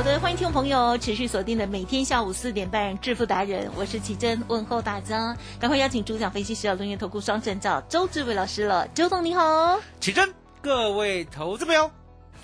好的，欢迎听众朋友持续锁定的每天下午四点半《致富达人》，我是奇珍，问候大家，赶快邀请主讲分析师轮源投顾双证照周志伟老师了，周总你好，奇珍，各位投资朋友，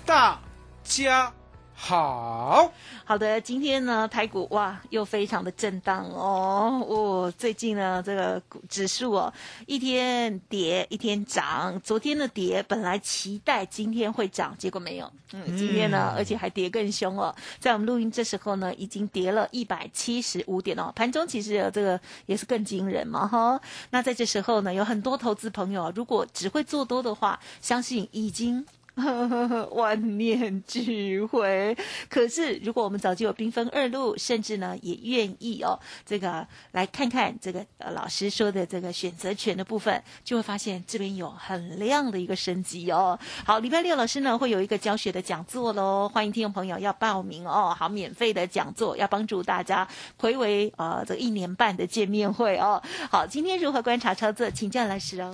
大家。好好的，今天呢，台股哇又非常的震荡哦。哦，最近呢，这个指数哦，一天跌一天涨。昨天的跌本来期待今天会涨，结果没有。嗯，今天呢，而且还跌更凶哦。在我们录音这时候呢，已经跌了一百七十五点哦。盘中其实这个也是更惊人嘛哈。那在这时候呢，有很多投资朋友，如果只会做多的话，相信已经。万念俱灰。可是，如果我们早就有兵分二路，甚至呢也愿意哦，这个来看看这个呃老师说的这个选择权的部分，就会发现这边有很亮的一个升级哦。好，礼拜六老师呢会有一个教学的讲座喽，欢迎听众朋友要报名哦。好，免费的讲座要帮助大家回为呃这一年半的见面会哦。好，今天如何观察操作，请教老师哦。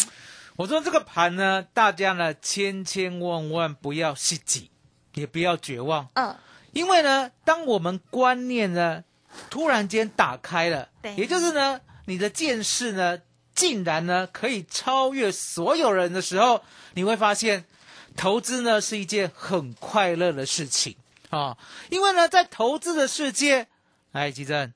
我说这个盘呢，大家呢千千万万不要失己，也不要绝望。嗯，因为呢，当我们观念呢突然间打开了，对，也就是呢，你的见识呢竟然呢可以超越所有人的时候，你会发现，投资呢是一件很快乐的事情啊。因为呢，在投资的世界，哎，吉正。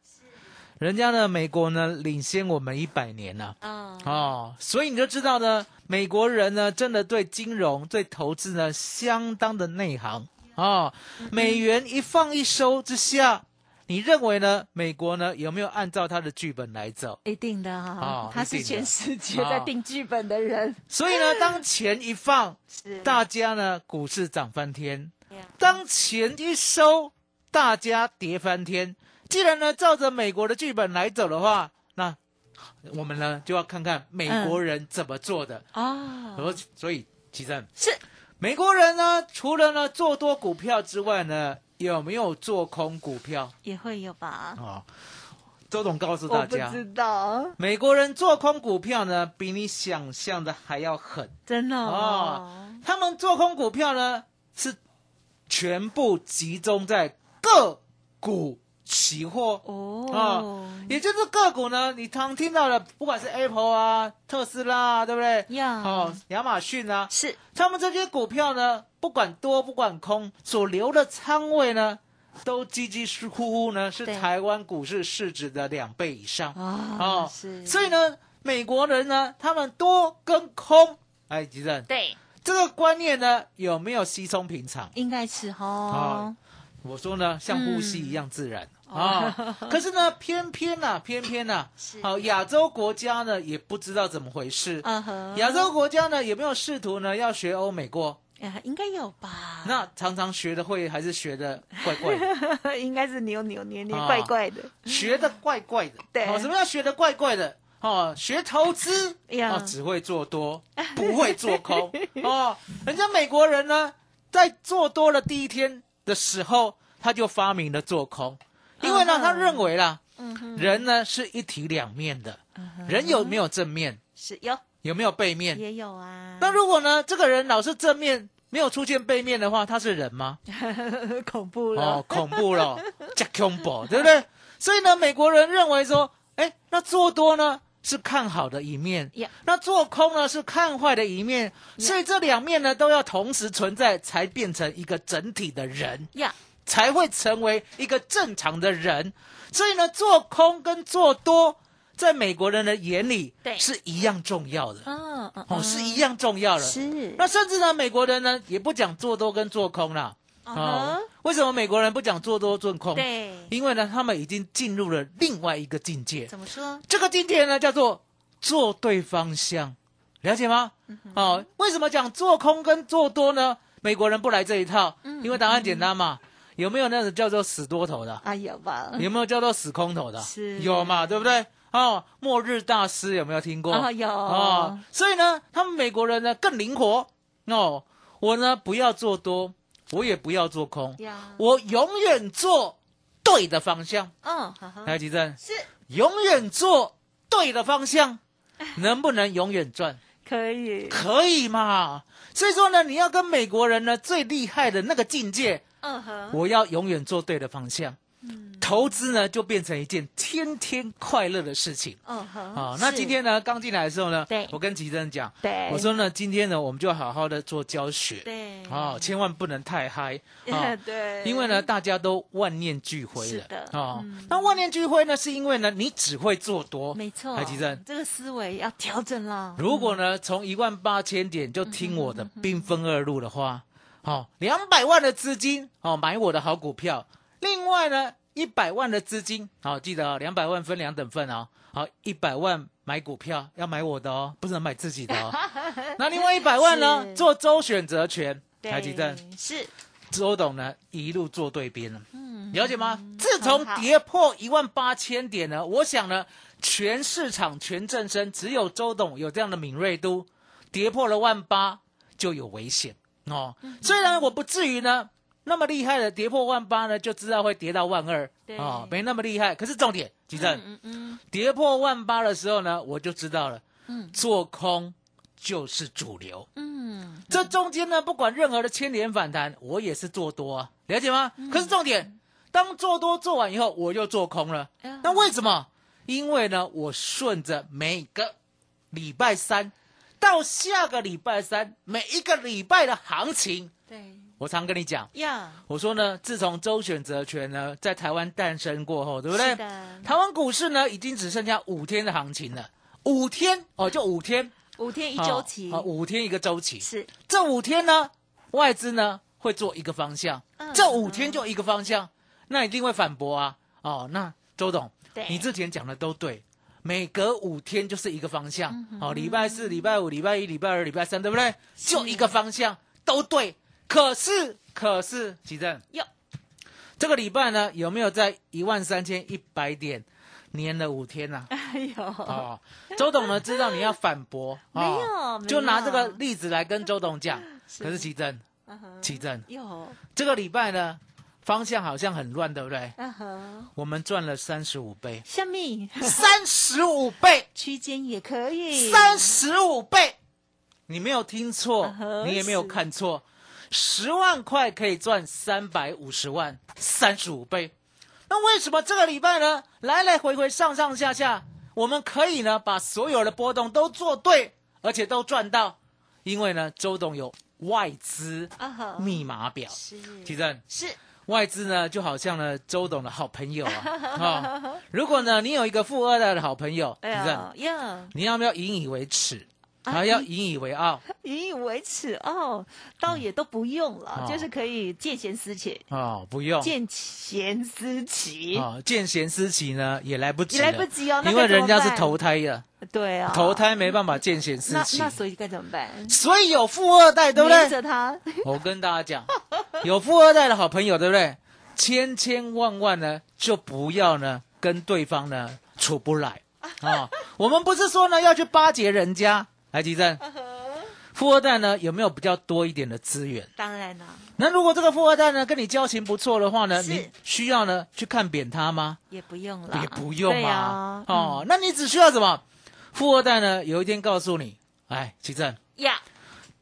人家呢，美国呢领先我们一百年了，哦，所以你就知道呢，美国人呢真的对金融、对投资呢相当的内行哦。美元一放一收之下，你认为呢？美国呢有没有按照他的剧本来走？一定的哈，他是全世界在定剧本的人。所以呢，当钱一放，大家呢股市涨翻天；当钱一收，大家跌翻天。既然呢，照着美国的剧本来走的话，那我们呢就要看看美国人怎么做的啊。所所以，其实是美国人呢，除了呢做多股票之外呢，有没有做空股票？也会有吧。哦，周董告诉大家，不知道美国人做空股票呢，比你想象的还要狠。真的哦，他们做空股票呢，是全部集中在个股。期货哦啊，也就是个股呢，你常听到的，不管是 Apple 啊、特斯拉啊，对不对？呀，哦，亚马逊啊，是他们这些股票呢，不管多不管空，所留的仓位呢，都积积呼呼呢，是台湾股市市值的两倍以上啊。是，所以呢，美国人呢，他们多跟空，哎，吉正，对这个观念呢，有没有稀松平常？应该是哈。我说呢，像呼吸一样自然。啊，可是呢，偏偏呐，偏偏呐，好，亚洲国家呢也不知道怎么回事。亚洲国家呢有没有试图呢要学欧美过？哎，应该有吧。那常常学的会还是学的怪怪的？应该是扭扭捏捏、怪怪的。学的怪怪的。对。哦，什么叫学的怪怪的？哦，学投资哦，只会做多，不会做空。哦，人家美国人呢，在做多了第一天的时候，他就发明了做空。因为呢，他认为啦，人呢是一体两面的，人有没有正面？是有，有没有背面？也有啊。那如果呢，这个人老是正面，没有出现背面的话，他是人吗？恐怖了哦，恐怖了，加恐怖，对不对？所以呢，美国人认为说，哎，那做多呢是看好的一面，那做空呢是看坏的一面，所以这两面呢都要同时存在，才变成一个整体的人。呀。才会成为一个正常的人，所以呢，做空跟做多，在美国人的眼里，对，是一样重要的。嗯哦是一样重要的。是。那甚至呢，美国人呢，也不讲做多跟做空了，哦，为什么美国人不讲做多做空？对，因为呢，他们已经进入了另外一个境界。怎么说？这个境界呢，叫做做对方向，了解吗？哦，为什么讲做空跟做多呢？美国人不来这一套，因为答案简单嘛。有没有那种叫做死多头的？啊，有吧？有没有叫做死空头的？是，有嘛？对不对？哦，末日大师有没有听过？啊，有。哦，所以呢，他们美国人呢更灵活哦。我呢不要做多，我也不要做空，我永远做对的方向。嗯，来，吉正是永远做对的方向，能不能永远赚？可以，可以嘛？所以说呢，你要跟美国人呢最厉害的那个境界。嗯哼，我要永远做对的方向。投资呢，就变成一件天天快乐的事情。嗯哼，啊，那今天呢，刚进来的时候呢，对，我跟吉珍讲，对，我说呢，今天呢，我们就好好的做教学，对，啊，千万不能太嗨，啊，对，因为呢，大家都万念俱灰了，啊，那万念俱灰呢，是因为呢，你只会做多，没错，吉珍，这个思维要调整了。如果呢，从一万八千点就听我的兵分二路的话，好，两百万的资金哦，买我的好股票，另外呢。一百万的资金，好记得哦，两百万分两等份哦。好，一百万买股票要买我的哦，不能买自己的哦。那另外一百万呢？做周选择权，台积电是周董呢一路做对边了，嗯，了解吗？自从跌破一万八千点呢，我想呢，全市场全正身，只有周董有这样的敏锐度，跌破了万八就有危险哦。虽然我不至于呢。那么厉害的跌破万八呢，就知道会跌到万二啊，没那么厉害。可是重点，吉正，嗯嗯，跌破万八的时候呢，我就知道了，嗯，做空就是主流，嗯，这中间呢，不管任何的千点反弹，我也是做多啊，了解吗？可是重点，当做多做完以后，我又做空了。那为什么？因为呢，我顺着每个礼拜三到下个礼拜三每一个礼拜的行情，对。我常跟你讲，呀，我说呢，自从周选择权呢在台湾诞生过后，对不对？台湾股市呢已经只剩下五天的行情了，五天哦，就五天，五天一周期，啊，五天一个周期。是。这五天呢，外资呢会做一个方向，这五天就一个方向，那一定会反驳啊。哦，那周董，你之前讲的都对，每隔五天就是一个方向，哦，礼拜四、礼拜五、礼拜一、礼拜二、礼拜三，对不对？就一个方向，都对。可是，可是，奇正，哟。这个礼拜呢，有没有在一万三千一百点粘了五天呢？哎呦，哦，周董呢知道你要反驳，没有，就拿这个例子来跟周董讲。可是奇正，奇正，有这个礼拜呢，方向好像很乱，对不对？我们赚了三十五倍，虾米？三十五倍，区间也可以，三十五倍，你没有听错，你也没有看错。十万块可以赚三百五十万，三十五倍。那为什么这个礼拜呢？来来回回上上下下，我们可以呢把所有的波动都做对，而且都赚到。因为呢，周董有外资密码表。是，提正是外资呢，就好像呢周董的好朋友啊。如果呢你有一个富二代的好朋友，提正，你要不要引以为耻？还要引以为傲，引以为耻哦，倒也都不用了，就是可以见贤思齐。哦，不用。见贤思齐。哦，见贤思齐呢也来不及，来不及哦，因为人家是投胎的，对啊，投胎没办法见贤思齐，那所以该怎么办？所以有富二代，对不对？着他，我跟大家讲，有富二代的好朋友，对不对？千千万万呢，就不要呢跟对方呢处不来啊。我们不是说呢要去巴结人家。来，吉正，富二代呢有没有比较多一点的资源？当然了。那如果这个富二代呢跟你交情不错的话呢，你需要呢去看扁他吗？也不用了，也不用啊。哦，那你只需要什么？富二代呢有一天告诉你，哎，吉正呀，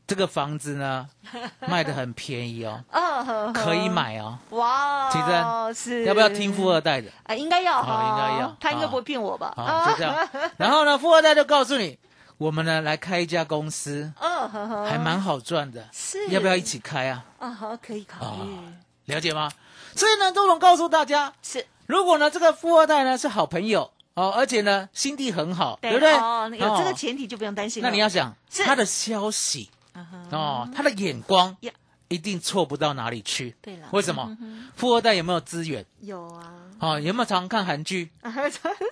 这个房子呢 卖的很便宜哦，可以买哦。哇，吉正是要不要听富二代的？啊，应该要，应该要，他应该不会骗我吧？啊，就这样。然后呢，富二代就告诉你。我们呢来开一家公司，哦，还蛮好赚的，是，要不要一起开啊？啊，好，可以考虑，了解吗？所以呢，周总告诉大家，是，如果呢这个富二代呢是好朋友哦，而且呢心地很好，对不对？哦，有这个前提就不用担心。那你要想他的消息，哦，他的眼光一定错不到哪里去。对了，为什么？富二代有没有资源？有啊。哦，有没有常看韩剧？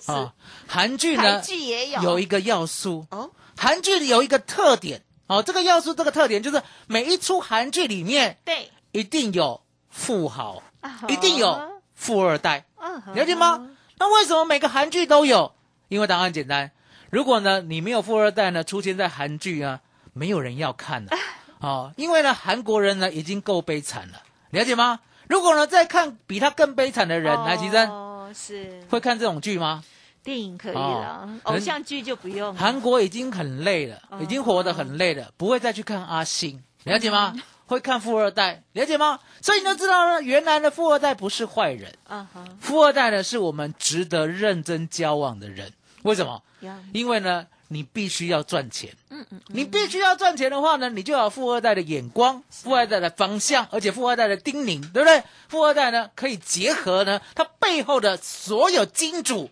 啊，韩剧呢？韩剧也有有一个要素哦。韩剧有一个特点哦，这个要素这个特点就是每一出韩剧里面，对，一定有富豪，一定有富二代，了解吗？那为什么每个韩剧都有？因为答案简单，如果呢你没有富二代呢出现在韩剧啊，没有人要看了哦，因为呢韩国人呢已经够悲惨了，了解吗？如果呢再看比他更悲惨的人，来吉珍，是会看这种剧吗？电影可以了，偶像剧就不用。韩国已经很累了，已经活得很累了，不会再去看阿星，了解吗？会看富二代，了解吗？所以你就知道呢，原来的富二代不是坏人，富二代呢是我们值得认真交往的人。为什么？因为呢，你必须要赚钱。嗯嗯，你必须要赚钱的话呢，你就要富二代的眼光、富二代的方向，而且富二代的叮咛，对不对？富二代呢，可以结合呢他背后的所有金主，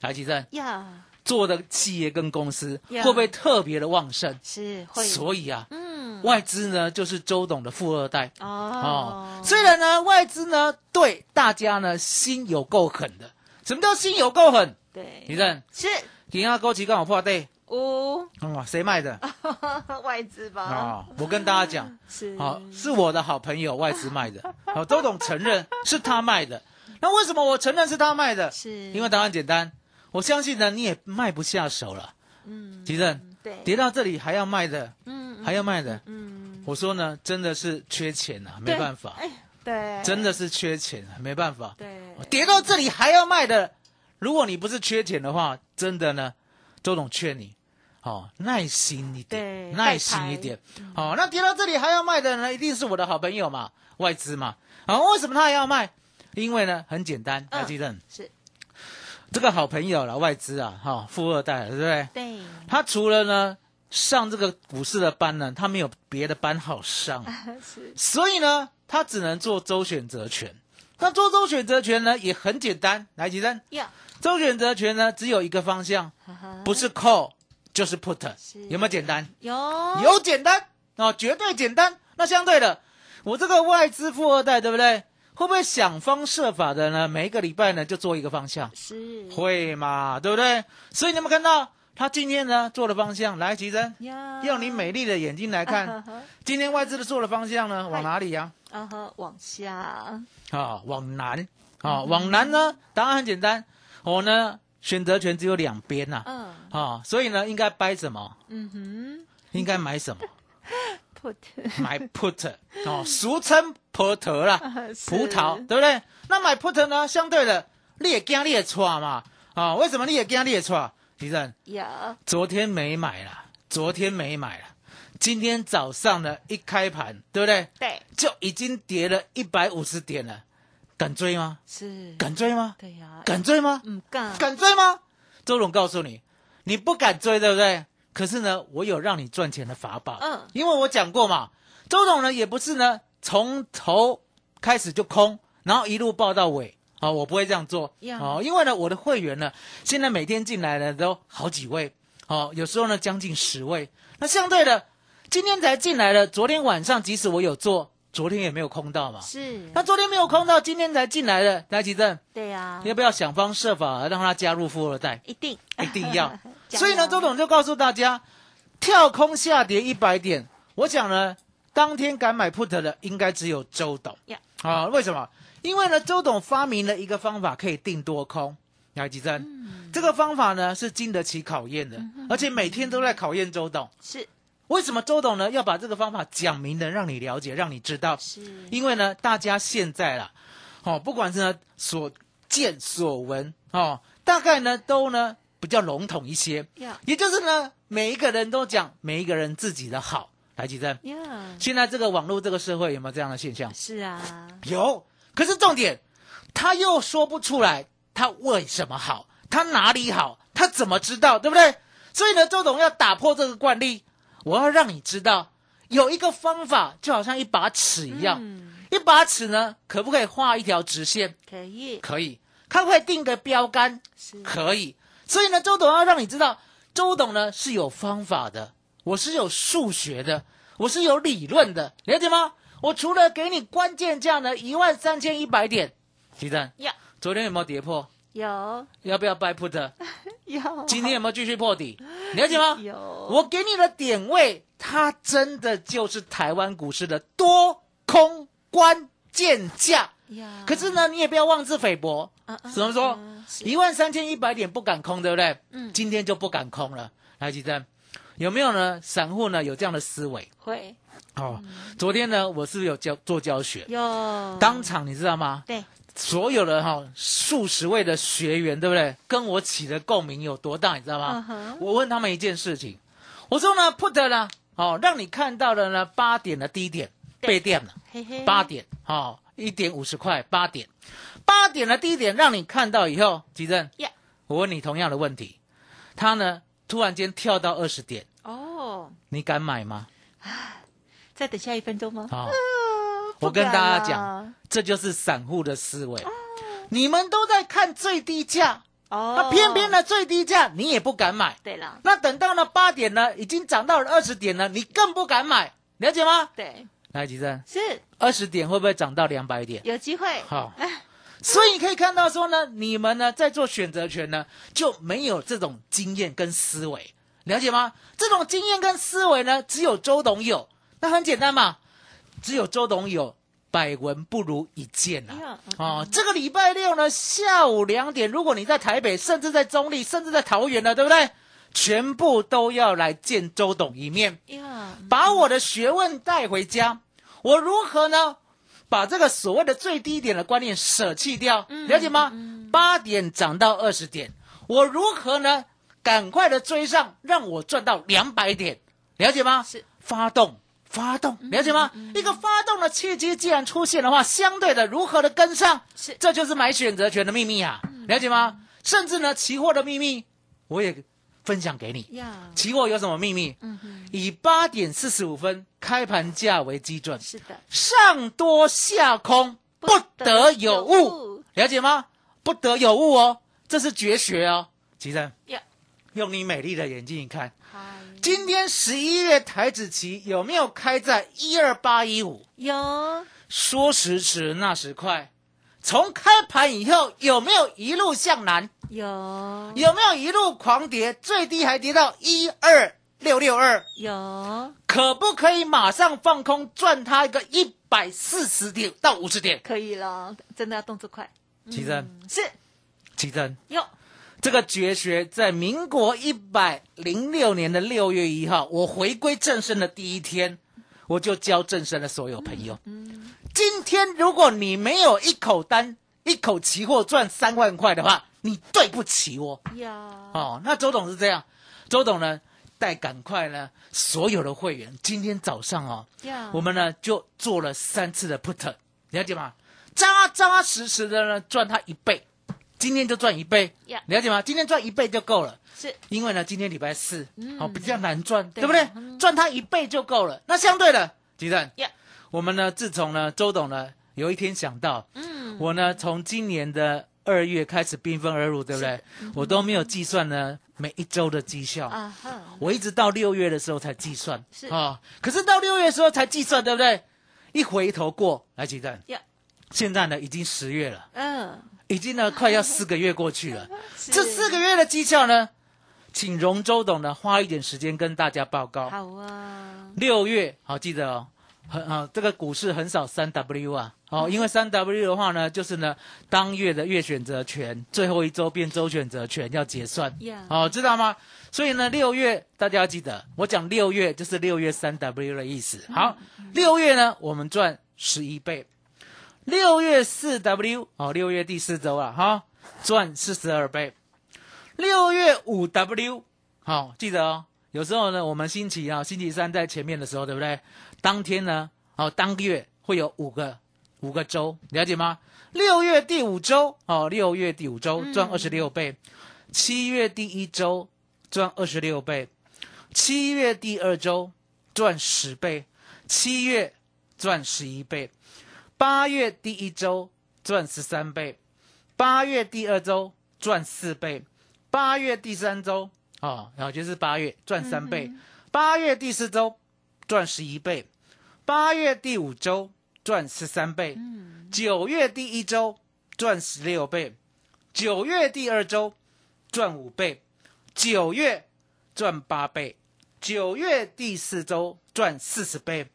台积电呀做的企业跟公司会不会特别的旺盛？是会。所以啊，嗯，外资呢就是周董的富二代哦。虽然呢，外资呢对大家呢心有够狠的。什么叫心有够狠？对，你认是？底下高旗刚好破对，哦，啊，谁卖的？外资吧。啊，我跟大家讲，是，好，是我的好朋友外资卖的。好，周董承认是他卖的。那为什么我承认是他卖的？是因为答案简单，我相信呢，你也卖不下手了。嗯，吉正，对，跌到这里还要卖的，嗯，还要卖的，嗯，我说呢，真的是缺钱啊，没办法，哎对，真的是缺钱，没办法，对，跌到这里还要卖的。如果你不是缺钱的话，真的呢，周董劝你，哦，耐心一点，耐心一点，好，那跌到这里还要卖的呢，一定是我的好朋友嘛，外资嘛，啊，为什么他还要卖？因为呢，很简单，还记得是这个好朋友了，外资啊，哈，富二代，对不对？对，他除了呢上这个股市的班呢，他没有别的班好上，所以呢，他只能做周选择权。那做周选择权呢，也很简单，来，几声。周选择权呢，只有一个方向，不是 call 就是 put，有没有简单？有，有简单哦，绝对简单。那相对的，我这个外资富二代，对不对？会不会想方设法的呢？每一个礼拜呢，就做一个方向，是会嘛？对不对？所以你们看到他今天呢做的方向，来，齐珍，用你美丽的眼睛来看，今天外资的做的方向呢，往哪里呀？啊哈，往下啊，往南啊，往南呢？答案很简单。我呢，选择权只有两边呐，嗯，啊，所以呢，应该掰什么？嗯哼，应该买什么？put，买 put，哦，俗称 put 啦，葡萄，对不对？那买 put 呢，相对的，你也惊你也错嘛，啊，为什么你也惊你也错？李正，有，昨天没买了，昨天没买了，今天早上呢，一开盘，对不对？对，就已经跌了一百五十点了。敢追吗？是敢追吗？对呀，敢追吗？嗯，敢。敢追吗？周总告诉你，你不敢追，对不对？可是呢，我有让你赚钱的法宝。嗯，因为我讲过嘛，周总呢也不是呢从头开始就空，然后一路报到尾啊，我不会这样做。哦，因为呢，我的会员呢，现在每天进来的都好几位，哦，有时候呢将近十位。那相对的，今天才进来的，昨天晚上即使我有做。昨天也没有空到嘛，是。那昨天没有空到，今天才进来的，来吉正。对呀。要不要想方设法让他加入富二代？一定，一定要。所以呢，周董就告诉大家，跳空下跌一百点，我讲呢，当天敢买 put 的应该只有周董。呀。啊，为什么？因为呢，周董发明了一个方法可以定多空，来吉正。嗯。这个方法呢是经得起考验的，而且每天都在考验周董。是。为什么周董呢要把这个方法讲明的，让你了解，让你知道？是，因为呢，大家现在啦，哦，不管是呢所见所闻，哦，大概呢都呢比较笼统一些，也就是呢，每一个人都讲每一个人自己的好，来举证。现在这个网络这个社会有没有这样的现象？是啊，有。可是重点，他又说不出来他为什么好，他哪里好，他怎么知道，对不对？所以呢，周董要打破这个惯例。我要让你知道，有一个方法，就好像一把尺一样。一把尺呢，可不可以画一条直线？可以，可以。它会定个标杆，可以。所以呢，周董要让你知道，周董呢是有方法的，我是有数学的，我是有理论的，了解吗？我除了给你关键价呢一万三千一百点，吉正，呀，昨天有没有跌破？有，要不要 buy put？有。今天有没有继续破底？了解吗？有。我给你的点位，它真的就是台湾股市的多空关键价。呀。可是呢，你也不要妄自菲薄。怎么说？一万三千一百点不敢空，对不对？嗯。今天就不敢空了。来，吉正，有没有呢？散户呢有这样的思维？会。哦。昨天呢，我是不是有教做教学？有。当场你知道吗？对。所有的哈数十位的学员，对不对？跟我起的共鸣有多大，你知道吗？我问他们一件事情，我说呢，put 呢，哦，让你看到的呢，八点的低点被垫了，八点，哦，一点五十块，八点，八点的低点让你看到以后，吉正，我问你同样的问题，他呢突然间跳到二十点，哦，你敢买吗？再等下一分钟吗？好。我跟大家讲，这就是散户的思维。你们都在看最低价，哦，那偏偏呢最低价你也不敢买。对了，那等到了八点呢，已经涨到了二十点了，你更不敢买，了解吗？对，来吉珍，是二十点会不会涨到两百点？有机会。好，所以你可以看到说呢，你们呢在做选择权呢就没有这种经验跟思维，了解吗？这种经验跟思维呢，只有周董有。那很简单嘛。只有周董有，百闻不如一见呐！哦，这个礼拜六呢，下午两点，如果你在台北，甚至在中立，甚至在桃园呢，对不对？全部都要来见周董一面，把我的学问带回家。我如何呢？把这个所谓的最低点的观念舍弃掉，了解吗？八点涨到二十点，我如何呢？赶快的追上，让我赚到两百点，了解吗？是发动。发动，了解吗？一个发动的契机既然出现的话，相对的如何的跟上，是这就是买选择权的秘密啊，了解吗？甚至呢，期货的秘密我也分享给你。期货有什么秘密？嗯以八点四十五分开盘价为基准，是的，上多下空不得有误，了解吗？不得有误哦，这是绝学哦，吉生。用你美丽的眼睛一看。今天十一月台子期有没有开在一二八一五？有。说时迟，那时快，从开盘以后有没有一路向南？有。有没有一路狂跌？最低还跌到一二六六二？有。可不可以马上放空赚它一个一百四十点到五十点？可以了，真的要动作快。奇珍是。奇珍有。这个绝学在民国一百零六年的六月一号，我回归正身的第一天，我就教正身的所有朋友。嗯，今天如果你没有一口单、一口期货赚三万块的话，你对不起我。呀，哦，那周董是这样，周董呢带赶快呢所有的会员，今天早上哦，我们呢就做了三次的 put，了解吗？扎扎实实的呢赚他一倍。今天就赚一倍，了解吗？今天赚一倍就够了，是。因为呢，今天礼拜四，哦，比较难赚，对不对？赚它一倍就够了。那相对的，吉正，我们呢，自从呢，周董呢，有一天想到，嗯，我呢，从今年的二月开始缤纷而入，对不对？我都没有计算呢每一周的绩效，啊我一直到六月的时候才计算，是。啊，可是到六月的时候才计算，对不对？一回头过来，吉正，现在呢，已经十月了，嗯。已经呢，快要四个月过去了。这四个月的绩效呢，请容周董呢花一点时间跟大家报告。好啊。六月好记得哦，很啊，这个股市很少三 W 啊，哦，因为三 W 的话呢，就是呢当月的月选择权最后一周变周选择权要结算。哦，知道吗？所以呢，六月大家要记得，我讲六月就是六月三 W 的意思。好，六月呢，我们赚十一倍。六月四 W 哦，六月第四周了哈，赚四十二倍。六月五 W 好，记得哦。有时候呢，我们星期啊，星期三在前面的时候，对不对？当天呢，哦，当月会有五个五个周，了解吗？六月第五周哦，六月第五周赚二十六倍。七月第一周赚二十六倍。七月第二周赚十倍。七月赚十一倍。八月第一周赚十三倍，八月第二周赚四倍，八月第三周啊，然后就是八月赚三倍，八月第四周赚十一倍，八月第五周赚十三倍，九月第一周赚十六倍，九月第二周赚五倍，九月赚八倍，九月第四周赚四十倍，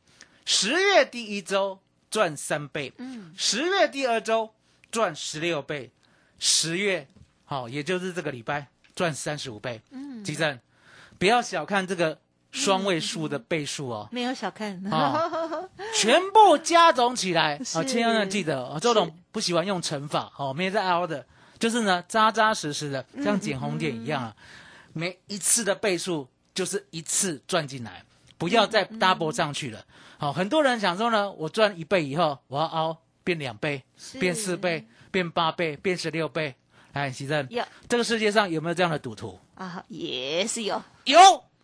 十月第一周赚三倍，十月第二周赚十六倍，十月好，也就是这个礼拜赚三十五倍。嗯，吉正，不要小看这个。双位数的倍数哦，没有小看，全部加总起来啊！千万要记得，周董不喜欢用乘法哦，没在凹的，就是呢扎扎实实的，像捡红点一样啊。每一次的倍数就是一次赚进来，不要再 double 上去了。好，很多人想说呢，我赚一倍以后，我要凹变两倍，变四倍，变八倍，变十六倍。哎，徐正，这个世界上有没有这样的赌徒啊？也是有，有。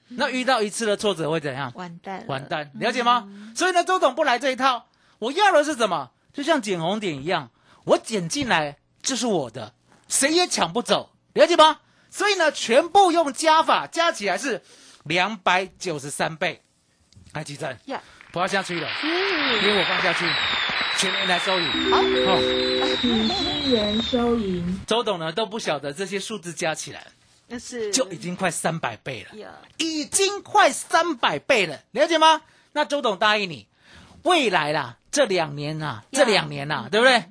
那遇到一次的挫折会怎样？完蛋，完蛋，了解吗？所以呢，周董不来这一套。我要的是什么？就像捡红点一样，我捡进来就是我的，谁也抢不走，了解吗？所以呢，全部用加法加起来是两百九十三倍。来，几阵？呀，不要下去了，因为我放下去，全年来收银。好，新元收银。周董呢都不晓得这些数字加起来。那是就已经快三百倍了，已经快三百倍了，了解吗？那周董答应你，未来啦，这两年呐，这两年呐，对不对？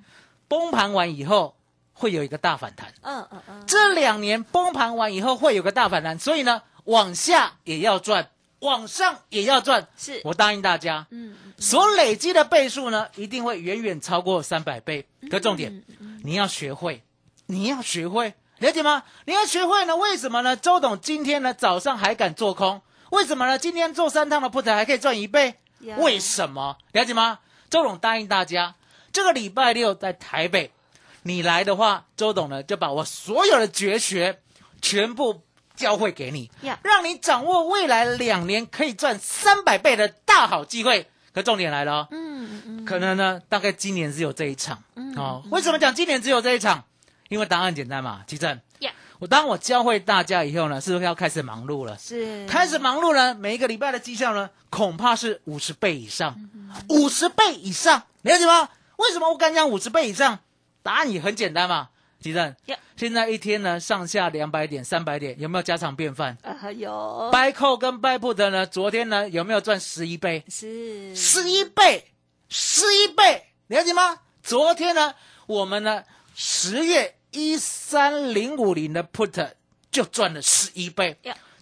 崩盘完以后会有一个大反弹，嗯嗯嗯，这两年崩盘完以后会有个大反弹，所以呢，往下也要赚，往上也要赚，是我答应大家，嗯，所累积的倍数呢，一定会远远超过三百倍。可重点，你要学会，你要学会。了解吗？你要学会呢？为什么呢？周董今天呢早上还敢做空？为什么呢？今天做三趟的 put 还可以赚一倍？为什么？了解吗？周董答应大家，这个礼拜六在台北，你来的话，周董呢就把我所有的绝学全部教会给你，让你掌握未来两年可以赚三百倍的大好机会。可重点来了，嗯嗯，可能呢大概今年只有这一场，哦，为什么讲今年只有这一场？因为答案简单嘛，奇正。我当我教会大家以后呢，是不是要开始忙碌了？是。开始忙碌呢，每一个礼拜的绩效呢，恐怕是五十倍以上，五十倍以上，了解吗？为什么我敢讲五十倍以上？答案也很简单嘛，奇正。现在一天呢，上下两百点、三百点，有没有家常便饭？啊，有。掰扣跟 buy put 呢，昨天呢，有没有赚十一倍？是。十一倍，十一倍，了解吗？昨天呢，我们呢？十月一三零五零的 put 就赚了十一倍，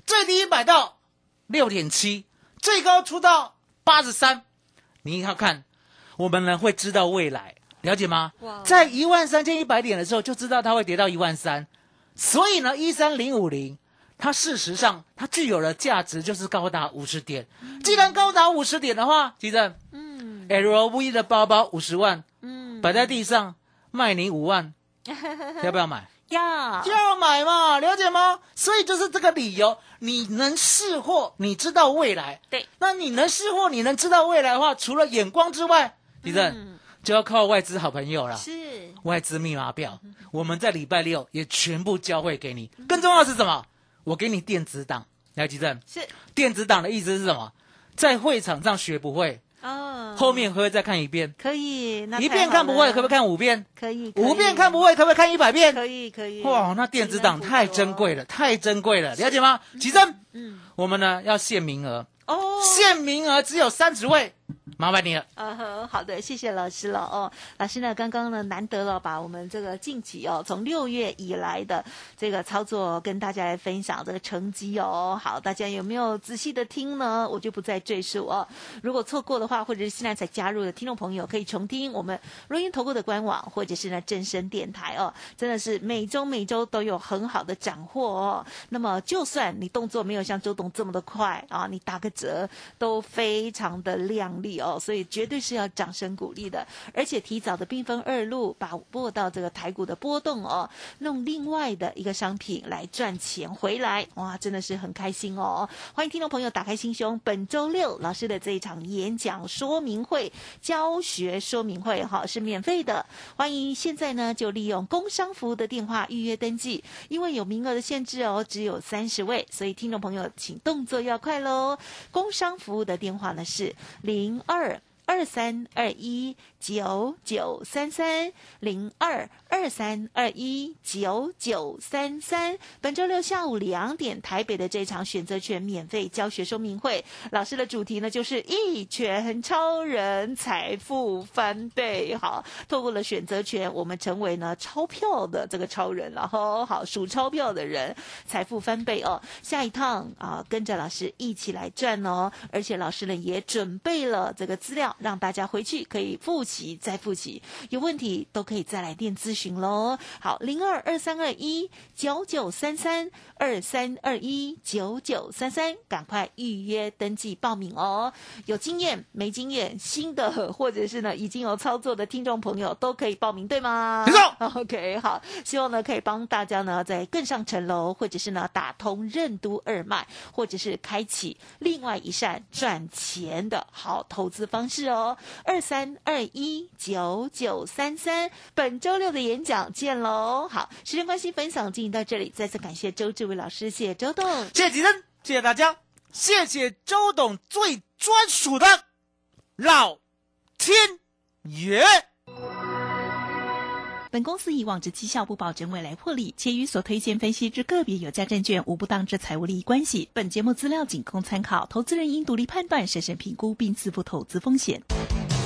最低买到六点七，最高出到八十三。你要看，我们呢会知道未来，了解吗？在一万三千一百点的时候就知道它会跌到一万三，所以呢，一三零五零它事实上它具有的价值就是高达五十点。既然高达五十点的话，记得，嗯，LV 的包包五十万，嗯，摆在地上。卖你五万，要不要买？要，要买嘛，了解吗？所以就是这个理由，你能试货，你知道未来。对，那你能试货，你能知道未来的话，除了眼光之外，李正就要靠外资好朋友了。是，外资密码表，我们在礼拜六也全部教会给你。更重要的是什么？我给你电子档，来，吉正。是，电子档的意思是什么？在会场上学不会。哦，后面会再看一遍，可以，一遍看不会，可不可以看五遍？可以，五遍看不会，可不可以看一百遍？可以，可以。哇，那电子档太珍贵了，太珍贵了，了解吗？吉正，嗯，我们呢要限名额，哦，限名额只有三十位。麻烦你了。呃，好的，谢谢老师了哦。老师呢，刚刚呢难得了，把我们这个近期哦，从六月以来的这个操作跟大家来分享这个成绩哦。好，大家有没有仔细的听呢？我就不再赘述哦。如果错过的话，或者是现在才加入的听众朋友，可以重听我们录音投顾的官网，或者是呢正声电台哦。真的是每周每周都有很好的斩获哦。那么，就算你动作没有像周董这么的快啊，你打个折都非常的亮力哦。所以绝对是要掌声鼓励的，而且提早的兵分二路，把握到这个台股的波动哦，弄另外的一个商品来赚钱回来，哇，真的是很开心哦！欢迎听众朋友打开心胸，本周六老师的这一场演讲说明会、教学说明会哈是免费的，欢迎现在呢就利用工商服务的电话预约登记，因为有名额的限制哦，只有三十位，所以听众朋友请动作要快喽！工商服务的电话呢是零零。二二三二一九九三三零二二三二一九九三三。本周六下午两点，台北的这场选择权免费教学说明会，老师的主题呢就是一拳超人，财富翻倍。好，透过了选择权，我们成为呢钞票的这个超人，然后好数钞票的人，财富翻倍哦。下一趟啊，跟着老师一起来赚哦，而且老师呢也准备了这个资料。让大家回去可以复习再复习，有问题都可以再来电咨询喽。好，零二二三二一九九三三二三二一九九三三，赶快预约登记报名哦。有经验没经验，新的或者是呢已经有操作的听众朋友都可以报名，对吗？没错。OK，好，希望呢可以帮大家呢在更上层楼，或者是呢打通任督二脉，或者是开启另外一扇赚钱的好投资方式。哦，二三二一九九三三，本周六的演讲见喽！好，时间关系，分享进行到这里，再次感谢周志伟老师，谢谢周董，谢谢吉珍，谢谢大家，谢谢周董最专属的老天爷。本公司以往之绩效不保证未来获利，且与所推荐分析之个别有价证券无不当之财务利益关系。本节目资料仅供参考，投资人应独立判断、审慎评估并自负投资风险。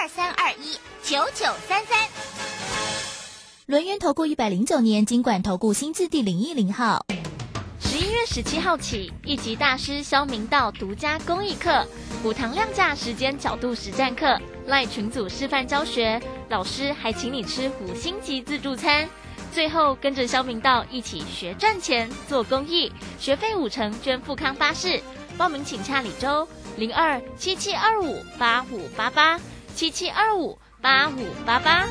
二三二一九九三三。轮源投顾一百零九年经管投顾新字第零一零号。十一月十七号起，一级大师肖明道独家公益课，五堂量价时间角度实战课，赖群组示范教学。老师还请你吃五星级自助餐，最后跟着肖明道一起学赚钱、做公益，学费五成捐富康巴士。报名请洽李周零二七七二五八五八八七七二五八五八八。